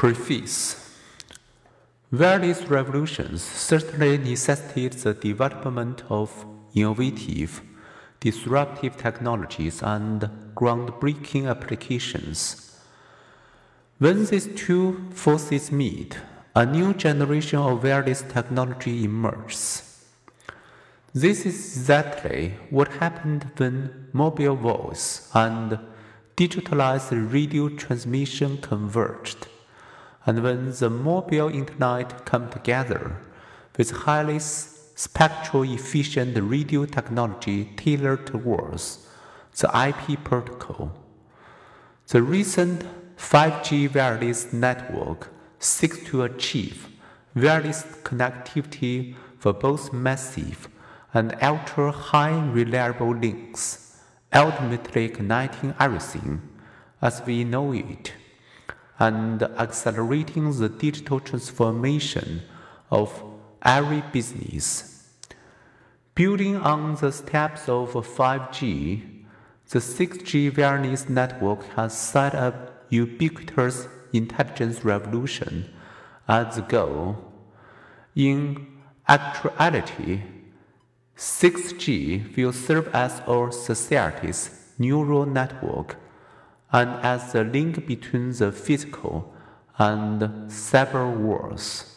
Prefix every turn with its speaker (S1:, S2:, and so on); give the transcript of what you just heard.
S1: Preface Various revolutions certainly necessitate the development of innovative, disruptive technologies and groundbreaking applications. When these two forces meet, a new generation of wireless technology emerges. This is exactly what happened when mobile voice and digitalized radio transmission converged, and when the mobile internet come together with highly spectral efficient radio technology tailored towards the IP protocol. The recent 5G wireless network seeks to achieve wireless connectivity for both massive and ultra high reliable links, ultimately connecting everything as we know it, and accelerating the digital transformation of every business. Building on the steps of 5G, the 6G wireless network has set up ubiquitous intelligence revolution as the goal. In actuality, 6G will serve as our society's neural network and as the link between the physical and cyber worlds.